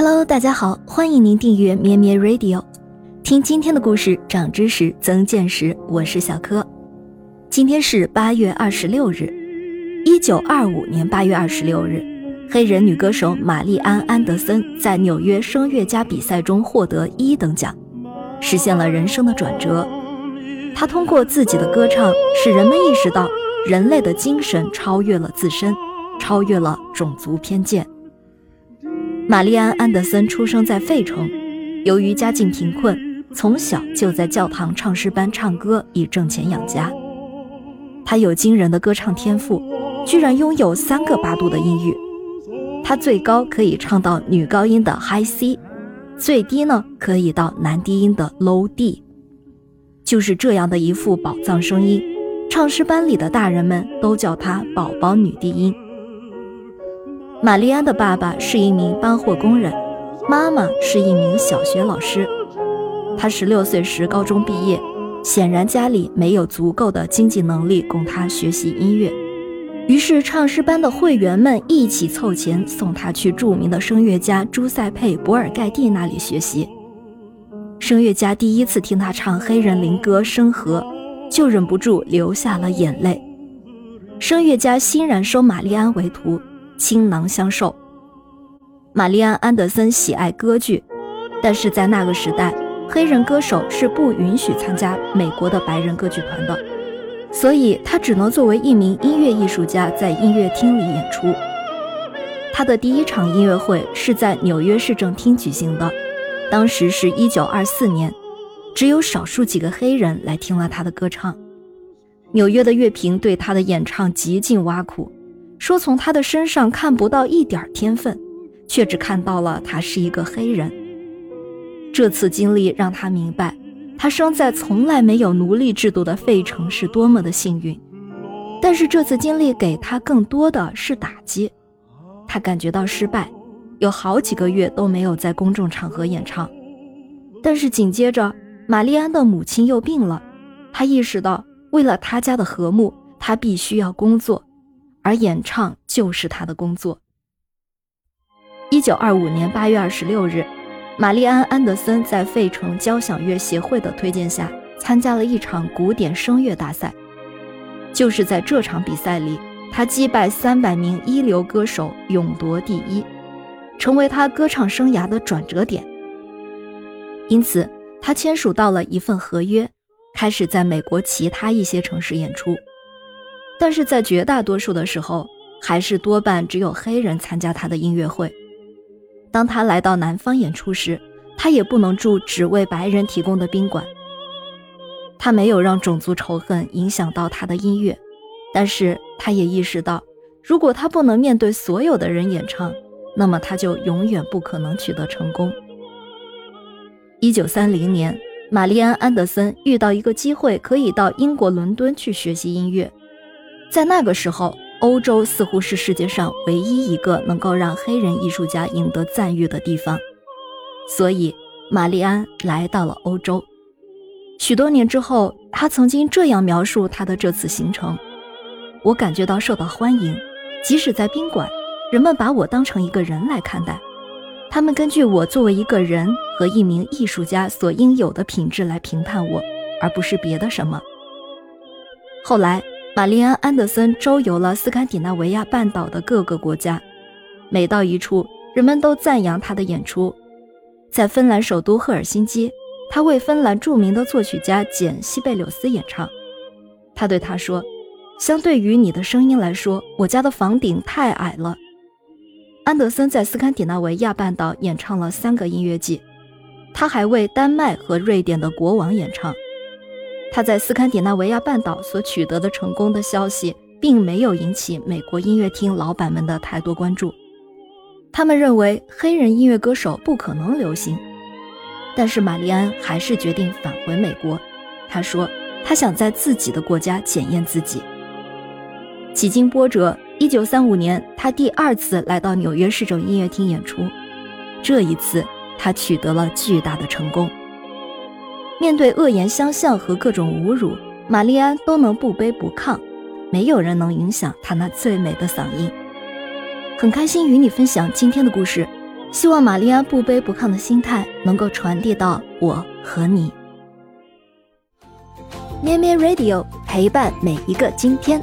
Hello，大家好，欢迎您订阅咩咩 Radio，听今天的故事，长知识，增见识。我是小柯。今天是八月二十六日，一九二五年八月二十六日，黑人女歌手玛丽安·安德森在纽约声乐家比赛中获得一等奖，实现了人生的转折。她通过自己的歌唱，使人们意识到人类的精神超越了自身，超越了种族偏见。玛丽安·安德森出生在费城，由于家境贫困，从小就在教堂唱诗班唱歌以挣钱养家。他有惊人的歌唱天赋，居然拥有三个八度的音域。他最高可以唱到女高音的 High C，最低呢可以到男低音的 Low D。就是这样的一副宝藏声音，唱诗班里的大人们都叫她“宝宝女低音”。玛丽安的爸爸是一名搬货工人，妈妈是一名小学老师。她十六岁时高中毕业，显然家里没有足够的经济能力供她学习音乐，于是唱诗班的会员们一起凑钱送她去著名的声乐家朱塞佩·博尔盖蒂那里学习。声乐家第一次听她唱黑人灵歌《生和》，就忍不住流下了眼泪。声乐家欣然收玛丽安为徒。倾囊相授。玛丽安·安德森喜爱歌剧，但是在那个时代，黑人歌手是不允许参加美国的白人歌剧团的，所以他只能作为一名音乐艺术家在音乐厅里演出。他的第一场音乐会是在纽约市政厅举行的，当时是一九二四年，只有少数几个黑人来听了他的歌唱。纽约的乐评对他的演唱极尽挖苦。说从他的身上看不到一点天分，却只看到了他是一个黑人。这次经历让他明白，他生在从来没有奴隶制度的费城是多么的幸运。但是这次经历给他更多的是打击，他感觉到失败，有好几个月都没有在公众场合演唱。但是紧接着，玛丽安的母亲又病了，他意识到为了他家的和睦，他必须要工作。而演唱就是他的工作。一九二五年八月二十六日，玛丽安·安德森在费城交响乐协会的推荐下，参加了一场古典声乐大赛。就是在这场比赛里，他击败三百名一流歌手，勇夺第一，成为他歌唱生涯的转折点。因此，他签署到了一份合约，开始在美国其他一些城市演出。但是在绝大多数的时候，还是多半只有黑人参加他的音乐会。当他来到南方演出时，他也不能住只为白人提供的宾馆。他没有让种族仇恨影响到他的音乐，但是他也意识到，如果他不能面对所有的人演唱，那么他就永远不可能取得成功。一九三零年，玛丽安·安德森遇到一个机会，可以到英国伦敦去学习音乐。在那个时候，欧洲似乎是世界上唯一一个能够让黑人艺术家赢得赞誉的地方，所以玛丽安来到了欧洲。许多年之后，他曾经这样描述他的这次行程：“我感觉到受到欢迎，即使在宾馆，人们把我当成一个人来看待，他们根据我作为一个人和一名艺术家所应有的品质来评判我，而不是别的什么。”后来。玛丽安·安德森周游了斯堪的纳维亚半岛的各个国家，每到一处，人们都赞扬他的演出。在芬兰首都赫尔辛基，他为芬兰著名的作曲家简·西贝柳斯演唱。他对他说：“相对于你的声音来说，我家的房顶太矮了。”安德森在斯堪的纳维亚半岛演唱了三个音乐季，他还为丹麦和瑞典的国王演唱。他在斯堪的纳维亚半岛所取得的成功的消息，并没有引起美国音乐厅老板们的太多关注。他们认为黑人音乐歌手不可能流行。但是玛丽安还是决定返回美国。他说：“他想在自己的国家检验自己。”几经波折，1935年，他第二次来到纽约市政音乐厅演出。这一次，他取得了巨大的成功。面对恶言相向和各种侮辱，玛丽安都能不卑不亢，没有人能影响她那最美的嗓音。很开心与你分享今天的故事，希望玛丽安不卑不亢的心态能够传递到我和你。咩咩 Radio 陪伴每一个今天。